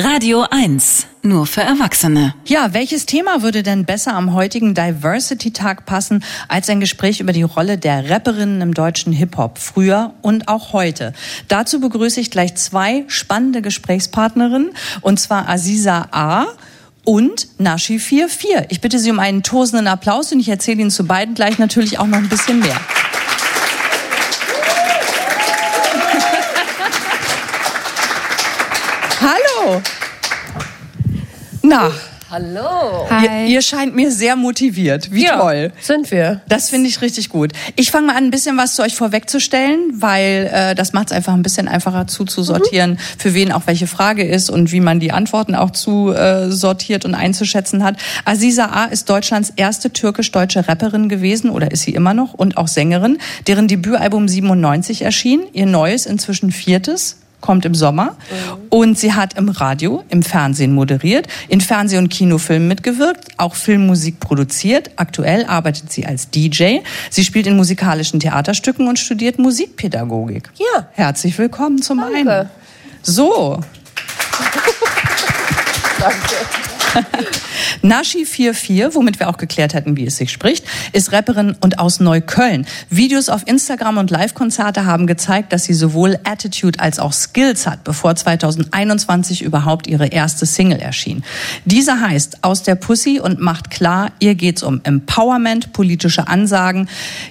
Radio 1, nur für Erwachsene. Ja, welches Thema würde denn besser am heutigen Diversity-Tag passen als ein Gespräch über die Rolle der Rapperinnen im deutschen Hip-Hop, früher und auch heute? Dazu begrüße ich gleich zwei spannende Gesprächspartnerinnen, und zwar Aziza A., und Nashi 44. Ich bitte Sie um einen tosenden Applaus und ich erzähle Ihnen zu beiden gleich natürlich auch noch ein bisschen mehr. Hallo. Na. Hallo. Ihr, ihr, scheint mir sehr motiviert. Wie ja, toll. Sind wir. Das finde ich richtig gut. Ich fange mal an, ein bisschen was zu euch vorwegzustellen, weil äh, das macht es einfach ein bisschen einfacher zuzusortieren, mhm. für wen auch welche Frage ist und wie man die Antworten auch zusortiert äh, und einzuschätzen hat. Aziza A. ist Deutschlands erste türkisch-deutsche Rapperin gewesen oder ist sie immer noch und auch Sängerin, deren Debütalbum 97 erschien, ihr neues, inzwischen viertes kommt im Sommer. Mhm. Und sie hat im Radio, im Fernsehen moderiert, in Fernseh- und Kinofilmen mitgewirkt, auch Filmmusik produziert. Aktuell arbeitet sie als DJ. Sie spielt in musikalischen Theaterstücken und studiert Musikpädagogik. Ja. Herzlich willkommen zum Danke. einen. So. Danke. Nashi44, womit wir auch geklärt hätten, wie es sich spricht, ist Rapperin und aus Neukölln. Videos auf Instagram und Live-Konzerte haben gezeigt, dass sie sowohl Attitude als auch Skills hat, bevor 2021 überhaupt ihre erste Single erschien. Diese heißt Aus der Pussy und macht klar, ihr geht's um Empowerment, politische Ansagen,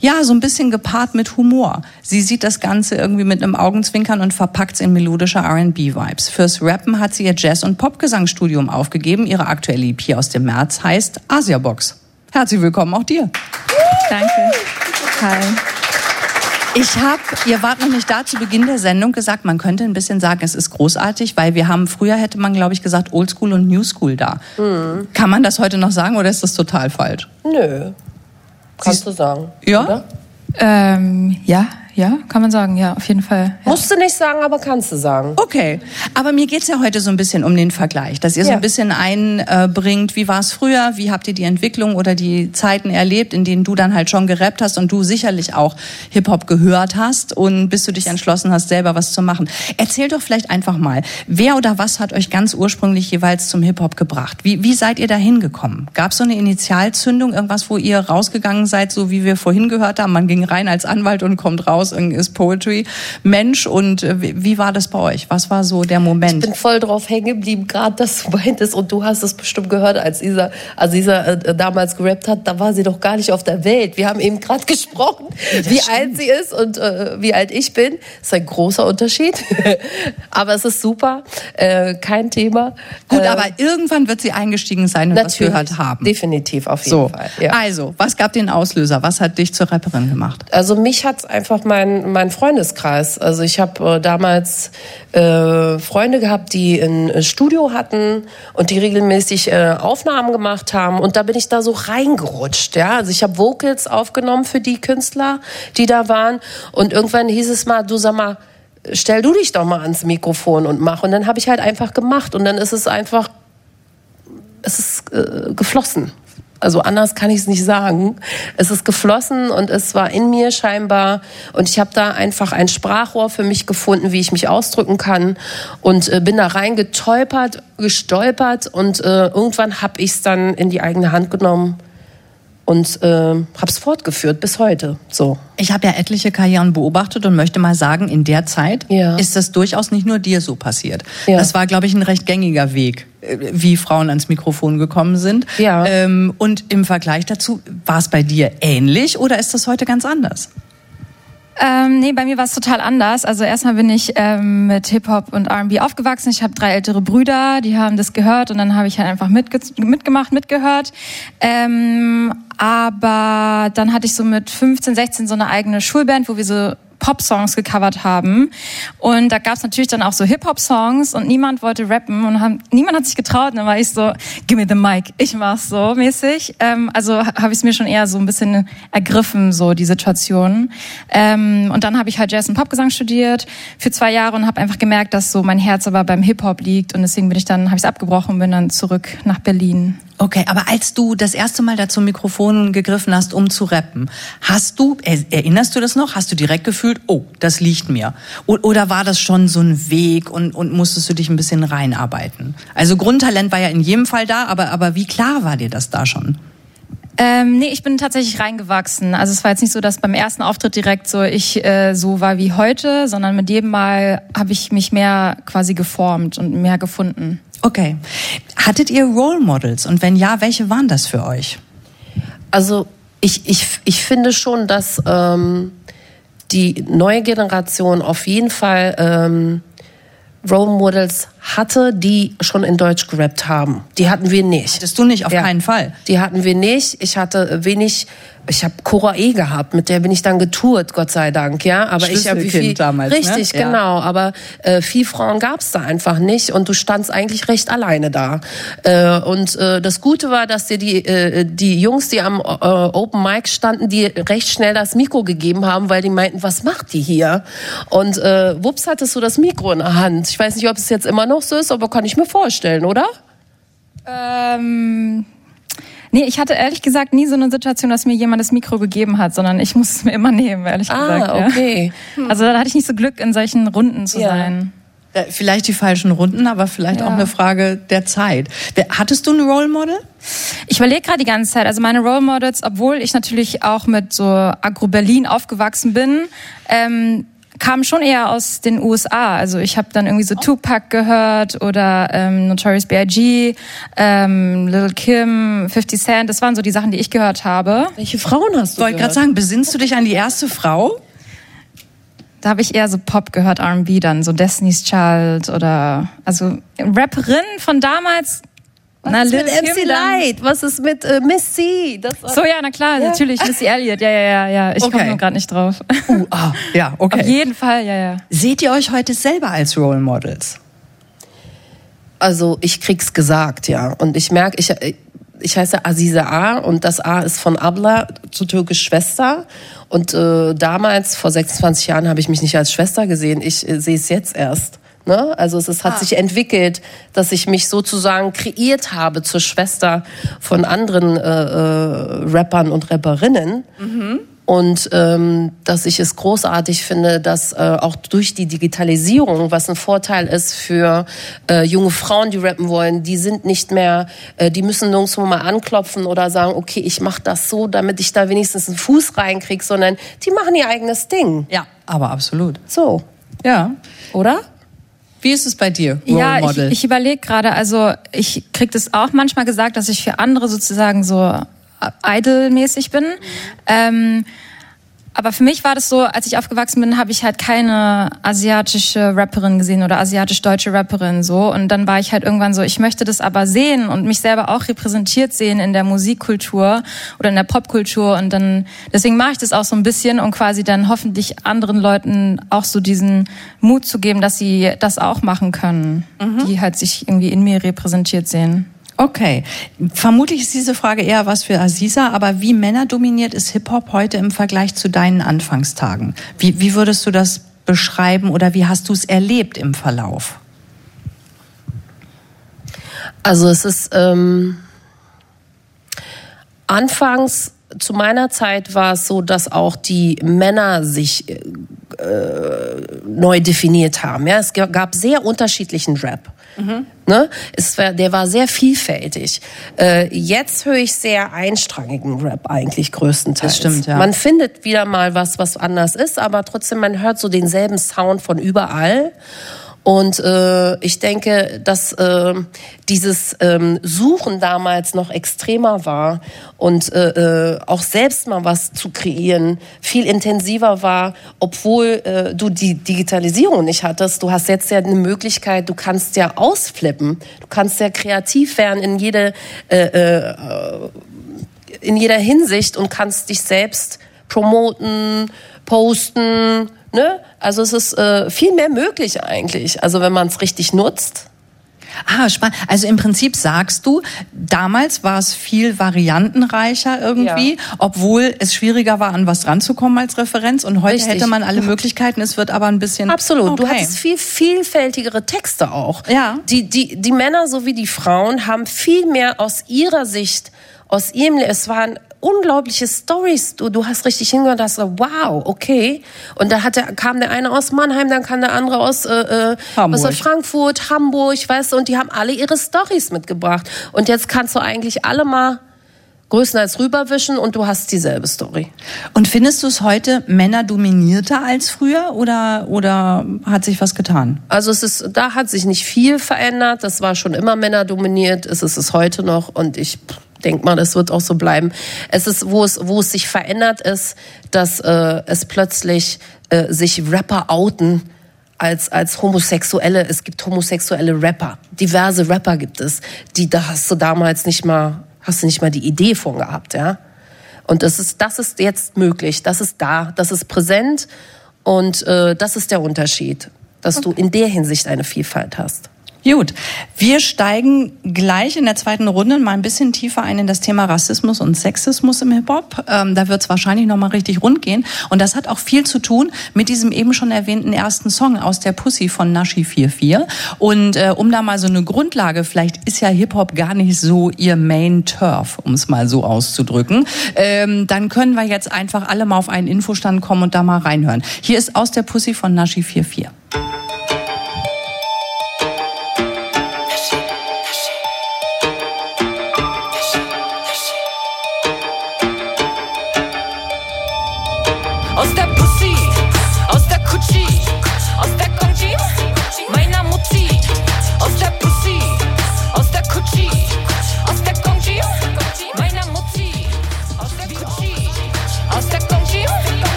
ja, so ein bisschen gepaart mit Humor. Sie sieht das Ganze irgendwie mit einem Augenzwinkern und verpackt's in melodische R&B-Vibes. Fürs Rappen hat sie ihr Jazz- und Popgesangsstudium aufgegeben. Ihre aktuelle EP aus dem März heißt Asiabox. Herzlich willkommen auch dir. Danke. Hi. Ich habe, ihr wart noch nicht da zu Beginn der Sendung gesagt, man könnte ein bisschen sagen, es ist großartig, weil wir haben früher hätte man glaube ich gesagt Oldschool und Newschool da. Mhm. Kann man das heute noch sagen oder ist das total falsch? Nö. Kannst du sagen. Ja. Ähm, ja, ja, kann man sagen, ja, auf jeden Fall. Ja. Musst du nicht sagen, aber kannst du sagen. Okay, aber mir geht's ja heute so ein bisschen um den Vergleich, dass ihr so ein bisschen einbringt, wie war es früher, wie habt ihr die Entwicklung oder die Zeiten erlebt, in denen du dann halt schon gerappt hast und du sicherlich auch Hip-Hop gehört hast und bis du dich entschlossen hast, selber was zu machen. Erzähl doch vielleicht einfach mal, wer oder was hat euch ganz ursprünglich jeweils zum Hip-Hop gebracht? Wie, wie seid ihr da hingekommen? Gab es so eine Initialzündung, irgendwas, wo ihr rausgegangen seid, so wie wir vorhin gehört haben, man ging rein als Anwalt und kommt raus ist Poetry Mensch und äh, wie war das bei euch? Was war so der Moment? Ich bin voll drauf hängen geblieben, gerade dass du meintest und du hast es bestimmt gehört, als Isa, als Isa äh, damals gerappt hat, da war sie doch gar nicht auf der Welt. Wir haben eben gerade gesprochen, ja, wie stimmt. alt sie ist und äh, wie alt ich bin. Das ist ein großer Unterschied, aber es ist super, äh, kein Thema. Gut, äh, aber irgendwann wird sie eingestiegen sein und was gehört haben. Definitiv, auf jeden so. Fall. Ja. Also, was gab den Auslöser? Was hat dich zur Rapperin gemacht? Also mich hat einfach mein, mein Freundeskreis. Also ich habe äh, damals äh, Freunde gehabt, die ein äh, Studio hatten und die regelmäßig äh, Aufnahmen gemacht haben. Und da bin ich da so reingerutscht. Ja? Also ich habe Vocals aufgenommen für die Künstler, die da waren. Und irgendwann hieß es mal, du sag mal, stell du dich doch mal ans Mikrofon und mach. Und dann habe ich halt einfach gemacht. Und dann ist es einfach, es ist äh, geflossen. Also anders kann ich es nicht sagen. Es ist geflossen und es war in mir scheinbar. Und ich habe da einfach ein Sprachrohr für mich gefunden, wie ich mich ausdrücken kann. Und äh, bin da reingetolpert, gestolpert. Und äh, irgendwann habe ich es dann in die eigene Hand genommen und äh, habe es fortgeführt bis heute. So. Ich habe ja etliche Karrieren beobachtet und möchte mal sagen, in der Zeit ja. ist das durchaus nicht nur dir so passiert. Ja. Das war, glaube ich, ein recht gängiger Weg, wie Frauen ans Mikrofon gekommen sind. Ja. Ähm, und im Vergleich dazu, war es bei dir ähnlich oder ist das heute ganz anders? Ähm, nee, bei mir war es total anders. Also erstmal bin ich ähm, mit Hip-Hop und R&B aufgewachsen. Ich habe drei ältere Brüder, die haben das gehört und dann habe ich halt einfach mitge mitgemacht, mitgehört. Ähm, aber dann hatte ich so mit 15, 16 so eine eigene Schulband, wo wir so Pop-Songs gecovert haben. Und da gab es natürlich dann auch so Hip-Hop-Songs und niemand wollte rappen und haben, niemand hat sich getraut. Und dann war ich so, give me the mic, ich mach's so mäßig. Ähm, also habe ich es mir schon eher so ein bisschen ergriffen, so die Situation. Ähm, und dann habe ich halt Jazz und Popgesang studiert für zwei Jahre und habe einfach gemerkt, dass so mein Herz aber beim Hip-Hop liegt. Und deswegen bin ich dann, habe ich es abgebrochen und bin dann zurück nach Berlin. Okay, aber als du das erste Mal dazu Mikrofon gegriffen hast, um zu rappen, hast du, erinnerst du das noch? Hast du direkt gefühlt, oh, das liegt mir? Oder war das schon so ein Weg und, und musstest du dich ein bisschen reinarbeiten? Also Grundtalent war ja in jedem Fall da, aber, aber wie klar war dir das da schon? Ähm, nee, ich bin tatsächlich reingewachsen. Also es war jetzt nicht so, dass beim ersten Auftritt direkt so ich äh, so war wie heute, sondern mit jedem Mal habe ich mich mehr quasi geformt und mehr gefunden. Okay. Hattet ihr Role Models und wenn ja, welche waren das für euch? Also ich, ich, ich finde schon, dass ähm, die neue Generation auf jeden Fall ähm, Role Models hatte, die schon in Deutsch gerappt haben. Die hatten wir nicht. Hattest du nicht, auf ja. keinen Fall. Die hatten wir nicht. Ich hatte wenig ich habe Cora E gehabt, mit der bin ich dann getourt, Gott sei Dank, ja. Aber ich habe viel damals, ne? richtig, ne? genau. Aber äh, viel Frauen gab's da einfach nicht und du standst eigentlich recht alleine da. Äh, und äh, das Gute war, dass dir die äh, die Jungs, die am äh, Open Mic standen, die recht schnell das Mikro gegeben haben, weil die meinten, was macht die hier? Und äh, wups hattest du das Mikro in der Hand. Ich weiß nicht, ob es jetzt immer noch so ist, aber kann ich mir vorstellen, oder? Ähm Nee, ich hatte ehrlich gesagt nie so eine Situation, dass mir jemand das Mikro gegeben hat, sondern ich muss es mir immer nehmen, ehrlich ah, gesagt. Ah, okay. Ja. Also da hatte ich nicht so Glück, in solchen Runden zu ja. sein. Vielleicht die falschen Runden, aber vielleicht ja. auch eine Frage der Zeit. Hattest du ein Role Model? Ich überlege gerade die ganze Zeit. Also meine Role Models, obwohl ich natürlich auch mit so Agro Berlin aufgewachsen bin, ähm, kamen schon eher aus den USA. Also ich habe dann irgendwie so Tupac gehört oder ähm, Notorious B.I.G., ähm, Little Kim, 50 Cent. Das waren so die Sachen, die ich gehört habe. Welche Frauen hast du Wollte gerade sagen, besinnst du dich an die erste Frau? Da habe ich eher so Pop gehört, R&B dann, so Destiny's Child oder also Rapperin von damals was na, ist mit MC Light? Was ist mit äh, Missy? Das, so, ja, na klar, ja. natürlich. Missy Elliott. Ja, ja, ja, ja. Ich okay. komme nur gerade nicht drauf. Uh, ah, ja, okay. Auf jeden Fall, ja, ja. Seht ihr euch heute selber als Role Models? Also, ich krieg's gesagt, ja. Und ich merke, ich, ich heiße Aziza A und das A ist von Abla zu türkisch Schwester. Und äh, damals, vor 26 Jahren, habe ich mich nicht als Schwester gesehen. Ich äh, sehe es jetzt erst. Ne? Also es, es hat ah. sich entwickelt, dass ich mich sozusagen kreiert habe zur Schwester von anderen äh, äh, Rappern und Rapperinnen. Mhm. Und ähm, dass ich es großartig finde, dass äh, auch durch die Digitalisierung, was ein Vorteil ist für äh, junge Frauen, die rappen wollen, die sind nicht mehr, äh, die müssen nirgendwo mal anklopfen oder sagen, okay, ich mache das so, damit ich da wenigstens einen Fuß reinkriege, sondern die machen ihr eigenes Ding. Ja, aber absolut. So. Ja. Oder? Wie ist es bei dir, Role ja, Model? ich, ich überlege gerade, also ich krieg das auch manchmal gesagt, dass ich für andere sozusagen so idolmäßig bin. Ähm, aber für mich war das so, als ich aufgewachsen bin, habe ich halt keine asiatische Rapperin gesehen oder asiatisch-deutsche Rapperin so. Und dann war ich halt irgendwann so, ich möchte das aber sehen und mich selber auch repräsentiert sehen in der Musikkultur oder in der Popkultur. Und dann, deswegen mache ich das auch so ein bisschen, um quasi dann hoffentlich anderen Leuten auch so diesen Mut zu geben, dass sie das auch machen können, mhm. die halt sich irgendwie in mir repräsentiert sehen. Okay. Vermutlich ist diese Frage eher was für Aziza, aber wie männerdominiert ist Hip-Hop heute im Vergleich zu deinen Anfangstagen? Wie, wie würdest du das beschreiben oder wie hast du es erlebt im Verlauf? Also es ist ähm, anfangs zu meiner Zeit war es so, dass auch die Männer sich äh, neu definiert haben. Ja, es gab sehr unterschiedlichen Rap. Mhm. Ne? Es war, der war sehr vielfältig. Äh, jetzt höre ich sehr einstrangigen Rap eigentlich größtenteils. Das stimmt, ja. Man findet wieder mal was, was anders ist, aber trotzdem, man hört so denselben Sound von überall. Und äh, ich denke, dass äh, dieses ähm, Suchen damals noch extremer war und äh, äh, auch selbst mal was zu kreieren viel intensiver war, obwohl äh, du die Digitalisierung nicht hattest. Du hast jetzt ja eine Möglichkeit, du kannst ja ausflippen, du kannst ja kreativ werden in jede äh, äh, in jeder Hinsicht und kannst dich selbst promoten, posten, Ne? Also es ist äh, viel mehr möglich eigentlich, also wenn man es richtig nutzt. Ah, spannend. Also im Prinzip sagst du, damals war es viel variantenreicher irgendwie, ja. obwohl es schwieriger war, an was ranzukommen als Referenz. Und heute Richtig. hätte man alle Möglichkeiten. Es wird aber ein bisschen. Absolut. Okay. Du hattest viel vielfältigere Texte auch. Ja. Die, die, die Männer sowie die Frauen haben viel mehr aus ihrer Sicht, aus ihrem, es waren unglaubliche Stories. Du, du hast richtig hingehört, hast so, wow, okay. Und da hat der, kam der eine aus Mannheim, dann kam der andere aus, äh, äh aus Frankfurt, Hamburg, weißt du, und die haben alle ihre Stories mitgebracht. Und jetzt kannst du eigentlich alle mal größtenteils rüberwischen und du hast dieselbe Story. Und findest du es heute männerdominierter als früher oder, oder hat sich was getan? Also es ist, da hat sich nicht viel verändert. Das war schon immer männerdominiert. Es ist es heute noch und ich denke mal, das wird auch so bleiben. Es ist, wo es, wo es sich verändert ist, dass äh, es plötzlich äh, sich Rapper outen als als Homosexuelle. Es gibt homosexuelle Rapper, diverse Rapper gibt es, die da hast du damals nicht mal, hast du nicht mal die Idee von gehabt, ja. Und das ist, das ist jetzt möglich, das ist da, das ist präsent und äh, das ist der Unterschied, dass okay. du in der Hinsicht eine Vielfalt hast. Gut, wir steigen gleich in der zweiten Runde mal ein bisschen tiefer ein in das Thema Rassismus und Sexismus im Hip-Hop. Ähm, da wird es wahrscheinlich nochmal richtig rund gehen. Und das hat auch viel zu tun mit diesem eben schon erwähnten ersten Song aus der Pussy von Nashi44. Und äh, um da mal so eine Grundlage, vielleicht ist ja Hip-Hop gar nicht so ihr Main-Turf, um es mal so auszudrücken. Ähm, dann können wir jetzt einfach alle mal auf einen Infostand kommen und da mal reinhören. Hier ist aus der Pussy von Nashi44.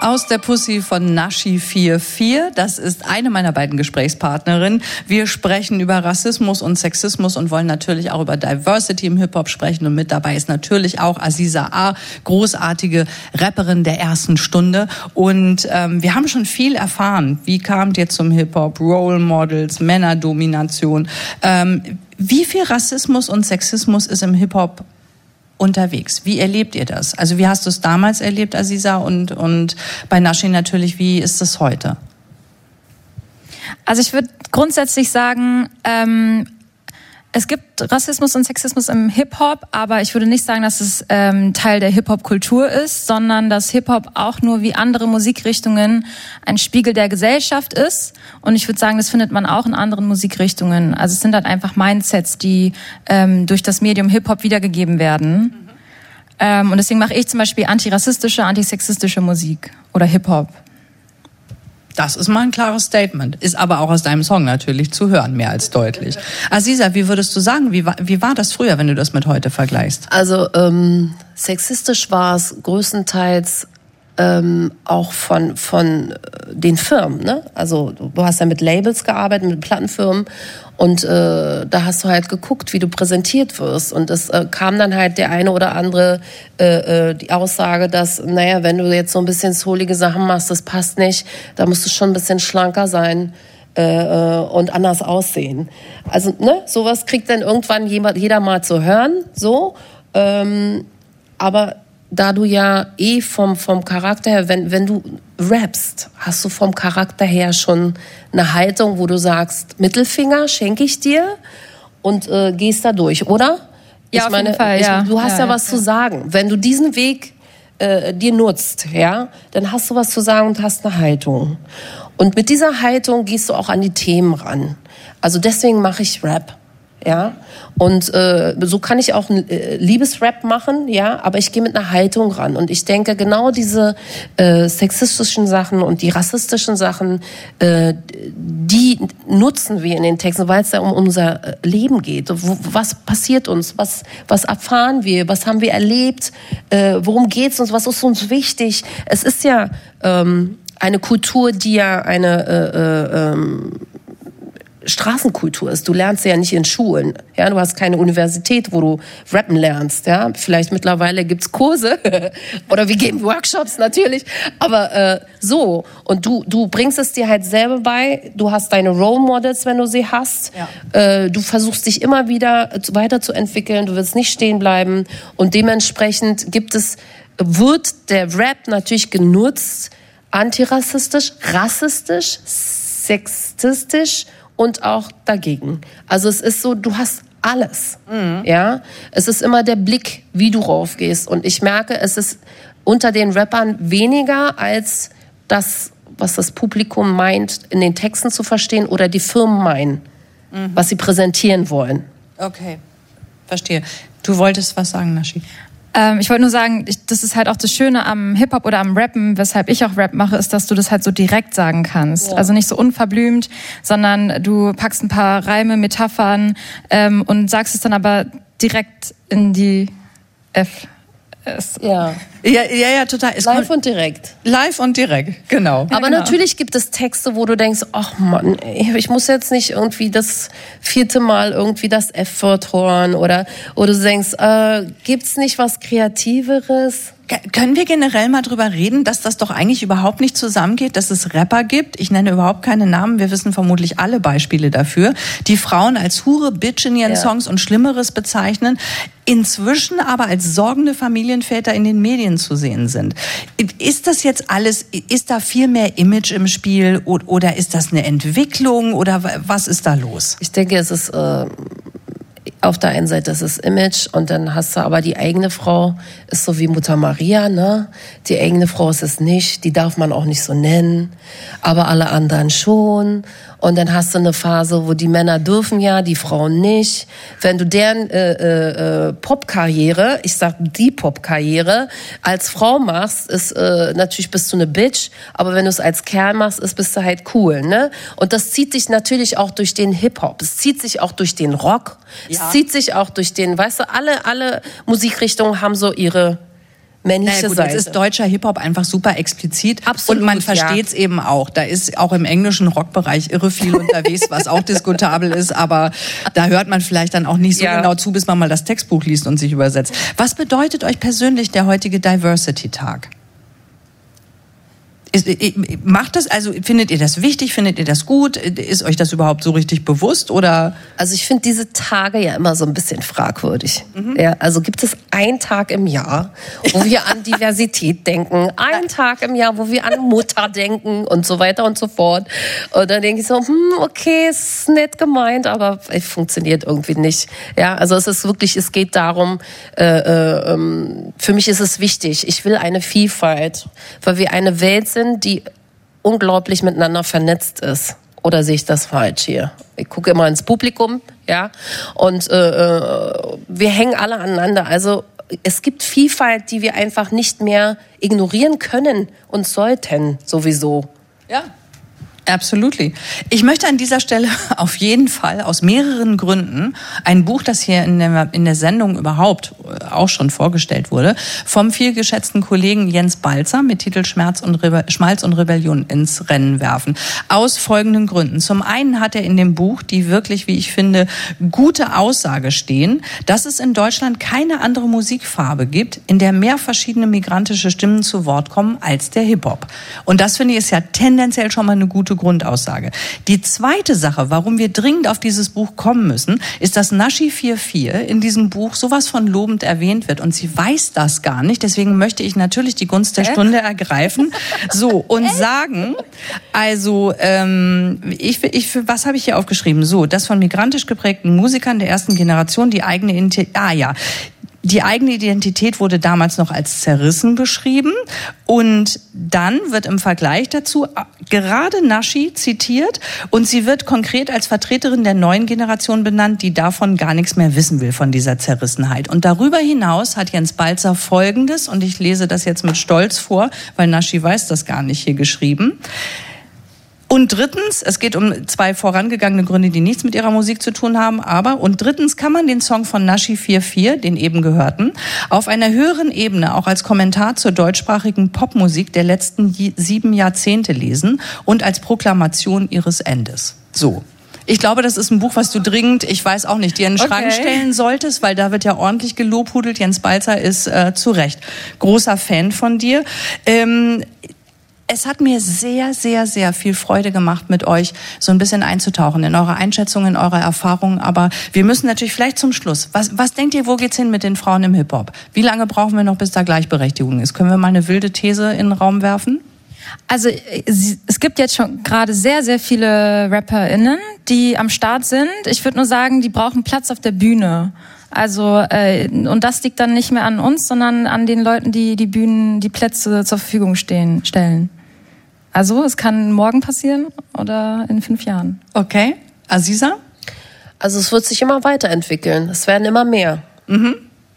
Aus der Pussy von Nashi 44. Das ist eine meiner beiden Gesprächspartnerinnen. Wir sprechen über Rassismus und Sexismus und wollen natürlich auch über Diversity im Hip-Hop sprechen. Und mit dabei ist natürlich auch Aziza A, großartige Rapperin der ersten Stunde. Und ähm, wir haben schon viel erfahren. Wie kamt ihr zum Hip-Hop? Role Models, Männerdomination. Ähm, wie viel Rassismus und Sexismus ist im Hip-Hop unterwegs. Wie erlebt ihr das? Also wie hast du es damals erlebt, Aziza? Und, und bei Nashi natürlich, wie ist es heute? Also ich würde grundsätzlich sagen, ähm, es gibt Rassismus und Sexismus im Hip-Hop, aber ich würde nicht sagen, dass es ähm, Teil der Hip-Hop-Kultur ist, sondern dass Hip-Hop auch nur wie andere Musikrichtungen ein Spiegel der Gesellschaft ist. Und ich würde sagen, das findet man auch in anderen Musikrichtungen. Also es sind halt einfach Mindsets, die ähm, durch das Medium Hip-Hop wiedergegeben werden. Mhm. Ähm, und deswegen mache ich zum Beispiel antirassistische, antisexistische Musik oder Hip-Hop. Das ist mal ein klares Statement. Ist aber auch aus deinem Song natürlich zu hören, mehr als deutlich. Aziza, wie würdest du sagen, wie war, wie war das früher, wenn du das mit heute vergleichst? Also ähm, sexistisch war es größtenteils ähm, auch von, von äh, den Firmen. Ne? Also du hast ja mit Labels gearbeitet, mit Plattenfirmen und äh, da hast du halt geguckt, wie du präsentiert wirst. Und es äh, kam dann halt der eine oder andere äh, äh, die Aussage, dass, naja, wenn du jetzt so ein bisschen solige Sachen machst, das passt nicht, da musst du schon ein bisschen schlanker sein äh, äh, und anders aussehen. Also, ne, sowas kriegt dann irgendwann jemand, jeder mal zu hören, so. Ähm, aber da du ja eh vom, vom Charakter her, wenn, wenn du rappst, hast du vom Charakter her schon eine Haltung, wo du sagst, Mittelfinger schenke ich dir und äh, gehst da durch, oder? Ja, ich auf meine, jeden Fall, ich, ja. du hast ja, ja was ja. zu sagen. Wenn du diesen Weg äh, dir nutzt, ja, dann hast du was zu sagen und hast eine Haltung. Und mit dieser Haltung gehst du auch an die Themen ran. Also deswegen mache ich Rap ja. Und äh, so kann ich auch einen äh, Liebesrap machen, ja, aber ich gehe mit einer Haltung ran. Und ich denke, genau diese äh, sexistischen Sachen und die rassistischen Sachen, äh, die nutzen wir in den Texten, weil es da um unser äh, Leben geht. Was passiert uns? Was, was erfahren wir? Was haben wir erlebt? Äh, worum geht's uns? Was ist uns wichtig? Es ist ja ähm, eine Kultur, die ja eine äh, äh, ähm, Straßenkultur ist. Du lernst ja nicht in Schulen. Ja, du hast keine Universität, wo du rappen lernst. Ja, vielleicht mittlerweile gibt's Kurse oder wir geben Workshops natürlich. Aber äh, so und du du bringst es dir halt selber bei. Du hast deine Role Models, wenn du sie hast. Ja. Äh, du versuchst dich immer wieder weiterzuentwickeln. Du wirst nicht stehen bleiben und dementsprechend gibt es wird der Rap natürlich genutzt antirassistisch, rassistisch, sexistisch und auch dagegen. Also es ist so, du hast alles. Mhm. Ja, es ist immer der Blick, wie du raufgehst. Und ich merke, es ist unter den Rappern weniger als das, was das Publikum meint, in den Texten zu verstehen oder die Firmen meinen, mhm. was sie präsentieren wollen. Okay, verstehe. Du wolltest was sagen, Nashi? Ähm, ich wollte nur sagen, ich, das ist halt auch das Schöne am Hip-Hop oder am Rappen, weshalb ich auch Rap mache, ist, dass du das halt so direkt sagen kannst. Ja. Also nicht so unverblümt, sondern du packst ein paar Reime, Metaphern ähm, und sagst es dann aber direkt in die F. Ja. Ja, ja, ja, total. Es live und direkt. Live und direkt, genau. Aber genau. natürlich gibt es Texte, wo du denkst, ach Mann, ich muss jetzt nicht irgendwie das vierte Mal irgendwie das F-Wort hören oder, oder du denkst, äh, gibt's nicht was Kreativeres? Können wir generell mal drüber reden, dass das doch eigentlich überhaupt nicht zusammengeht, dass es Rapper gibt? Ich nenne überhaupt keine Namen, wir wissen vermutlich alle Beispiele dafür, die Frauen als Hure, Bitch in ihren ja. Songs und Schlimmeres bezeichnen, inzwischen aber als sorgende Familienväter in den Medien zu sehen sind. Ist das jetzt alles, ist da viel mehr Image im Spiel oder ist das eine Entwicklung oder was ist da los? Ich denke, es ist äh, auf der einen Seite ist Image und dann hast du aber die eigene Frau, ist so wie Mutter Maria, ne? Die eigene Frau ist es nicht, die darf man auch nicht so nennen, aber alle anderen schon. Und dann hast du eine Phase, wo die Männer dürfen ja, die Frauen nicht. Wenn du deren äh, äh, äh Popkarriere, ich sag die Popkarriere, als Frau machst, ist äh, natürlich bist du eine Bitch, aber wenn du es als Kerl machst, ist bist du halt cool, ne? Und das zieht sich natürlich auch durch den Hip Hop, es zieht sich auch durch den Rock, ja. es zieht sich auch durch den, weißt du, alle alle Musikrichtungen haben so ihre männliche naja, gut, Seite. Jetzt ist deutscher Hip-Hop einfach super explizit Absolut, und man versteht es ja. eben auch. Da ist auch im englischen Rockbereich irre viel unterwegs, was auch diskutabel ist, aber da hört man vielleicht dann auch nicht so ja. genau zu, bis man mal das Textbuch liest und sich übersetzt. Was bedeutet euch persönlich der heutige Diversity-Tag? Macht das, also findet ihr das wichtig, findet ihr das gut? Ist euch das überhaupt so richtig bewusst oder? Also ich finde diese Tage ja immer so ein bisschen fragwürdig. Mhm. Ja, also gibt es einen Tag im Jahr, wo wir an Diversität denken, einen Tag im Jahr, wo wir an Mutter denken und so weiter und so fort. Und dann denke ich so, hm, okay, ist nett gemeint, aber es funktioniert irgendwie nicht. Ja, also es ist wirklich, es geht darum, äh, äh, ähm, für mich ist es wichtig, ich will eine Vielfalt, weil wir eine Welt sind, sind, die unglaublich miteinander vernetzt ist. Oder sehe ich das falsch hier? Ich gucke immer ins Publikum, ja, und äh, äh, wir hängen alle aneinander. Also es gibt Vielfalt, die wir einfach nicht mehr ignorieren können und sollten sowieso. Ja, Absolutely. Ich möchte an dieser Stelle auf jeden Fall aus mehreren Gründen ein Buch, das hier in der, in der Sendung überhaupt äh, auch schon vorgestellt wurde, vom vielgeschätzten Kollegen Jens Balzer mit Titel Schmerz und Rebe Schmalz und Rebellion ins Rennen werfen. Aus folgenden Gründen. Zum einen hat er in dem Buch die wirklich, wie ich finde, gute Aussage stehen, dass es in Deutschland keine andere Musikfarbe gibt, in der mehr verschiedene migrantische Stimmen zu Wort kommen als der Hip-Hop. Und das finde ich ist ja tendenziell schon mal eine gute Grundaussage. Die zweite Sache, warum wir dringend auf dieses Buch kommen müssen, ist, dass Nashi 44 in diesem Buch sowas von lobend erwähnt wird und sie weiß das gar nicht. Deswegen möchte ich natürlich die Gunst der Stunde ergreifen. So und sagen, also ähm, ich, ich, was habe ich hier aufgeschrieben? So, das von migrantisch geprägten Musikern der ersten Generation die eigene ah ja die eigene Identität wurde damals noch als zerrissen beschrieben und dann wird im Vergleich dazu gerade Nashi zitiert und sie wird konkret als Vertreterin der neuen Generation benannt, die davon gar nichts mehr wissen will von dieser Zerrissenheit. Und darüber hinaus hat Jens Balzer Folgendes und ich lese das jetzt mit Stolz vor, weil Nashi weiß das gar nicht hier geschrieben. Und drittens, es geht um zwei vorangegangene Gründe, die nichts mit ihrer Musik zu tun haben, aber und drittens kann man den Song von Nashi 44, den eben gehörten, auf einer höheren Ebene auch als Kommentar zur deutschsprachigen Popmusik der letzten sieben Jahrzehnte lesen und als Proklamation ihres Endes. So. Ich glaube, das ist ein Buch, was du dringend, ich weiß auch nicht, dir in den Schrank Okay. stellen solltest, weil da wird ja ordentlich gelobhudelt. Jens Balzer ist äh, zu Recht großer Fan von dir. Ähm, es hat mir sehr, sehr, sehr viel Freude gemacht, mit euch so ein bisschen einzutauchen in eure Einschätzungen, in eure Erfahrungen. Aber wir müssen natürlich vielleicht zum Schluss. Was, was denkt ihr, wo geht's hin mit den Frauen im Hip-Hop? Wie lange brauchen wir noch, bis da Gleichberechtigung ist? Können wir mal eine wilde These in den Raum werfen? Also es gibt jetzt schon gerade sehr, sehr viele RapperInnen, die am Start sind. Ich würde nur sagen, die brauchen Platz auf der Bühne. Also äh, und das liegt dann nicht mehr an uns, sondern an den Leuten, die die Bühnen, die Plätze zur Verfügung stehen, stellen. Also es kann morgen passieren oder in fünf Jahren. Okay. Aziza? Also es wird sich immer weiterentwickeln. Es werden immer mehr.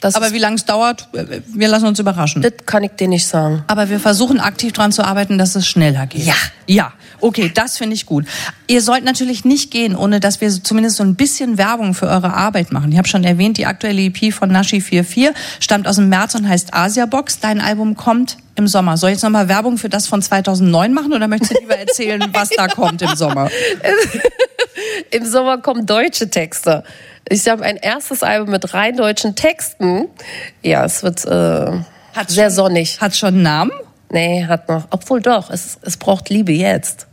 Das, Aber wie lange es dauert, wir lassen uns überraschen. das kann ich dir nicht sagen. Aber wir versuchen aktiv dran zu arbeiten, dass es schneller geht. Ja. Ja. Okay, das finde ich gut. Ihr sollt natürlich nicht gehen, ohne dass wir zumindest so ein bisschen Werbung für eure Arbeit machen. Ich habe schon erwähnt, die aktuelle EP von Nashi 44 stammt aus dem März und heißt Asia Box. Dein Album kommt im Sommer. Soll ich jetzt nochmal Werbung für das von 2009 machen oder möchtest du lieber erzählen, was da kommt im Sommer? Im Sommer kommen deutsche Texte. Ich habe ein erstes Album mit rein deutschen Texten. Ja, es wird äh, Hat's sehr schon- sonnig. Hat schon einen Namen? Nee, hat noch. Obwohl doch, es, es braucht Liebe jetzt.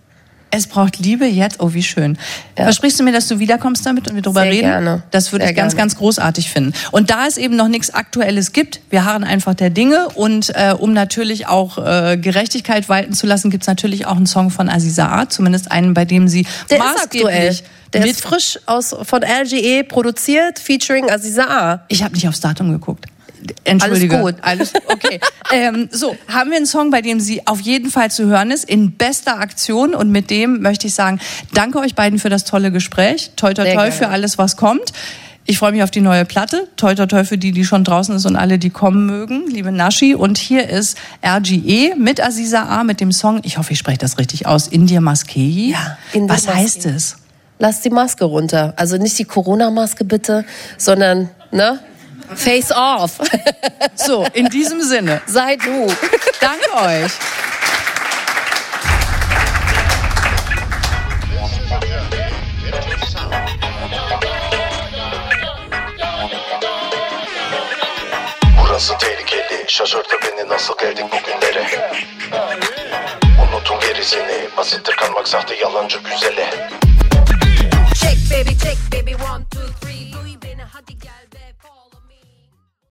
Es braucht Liebe jetzt. Oh, wie schön. Ja. Versprichst du mir, dass du wiederkommst damit und wir drüber Sehr reden? gerne. Das würde Sehr ich ganz, gerne. ganz großartig finden. Und da es eben noch nichts Aktuelles gibt, wir harren einfach der Dinge und äh, um natürlich auch äh, Gerechtigkeit walten zu lassen, gibt's natürlich auch einen Song von Aziza A, zumindest einen, bei dem sie Der maßgeblich Der mit ist frisch aus, von LGE produziert, featuring Aziza A. Ich habe nicht aufs Datum geguckt. Entschuldige. Alles gut. Alles okay. ähm, so, haben wir einen Song, bei dem sie auf jeden Fall zu hören ist, in bester Aktion. Und mit dem möchte ich sagen, danke euch beiden für das tolle Gespräch. Toi, toi, toi für alles, was kommt. Ich freue mich auf die neue Platte. Toi, toi, toi für die, die schon draußen ist und alle, die kommen mögen. Liebe Naschi. Und hier ist RGE mit Aziza A mit dem Song, ich hoffe, ich spreche das richtig aus, India Maskei. Ja, India Was heißt Maskei. es? Lass die Maske runter. Also nicht die Corona-Maske bitte, sondern, ne? Face off. So, in diesem Sinne. Sei du. Danke euch. Burası tehlikeli Şaşırttı beni nasıl geldik bugünlere Unutun gerisini Basittir kalmak sahte yalancı güzele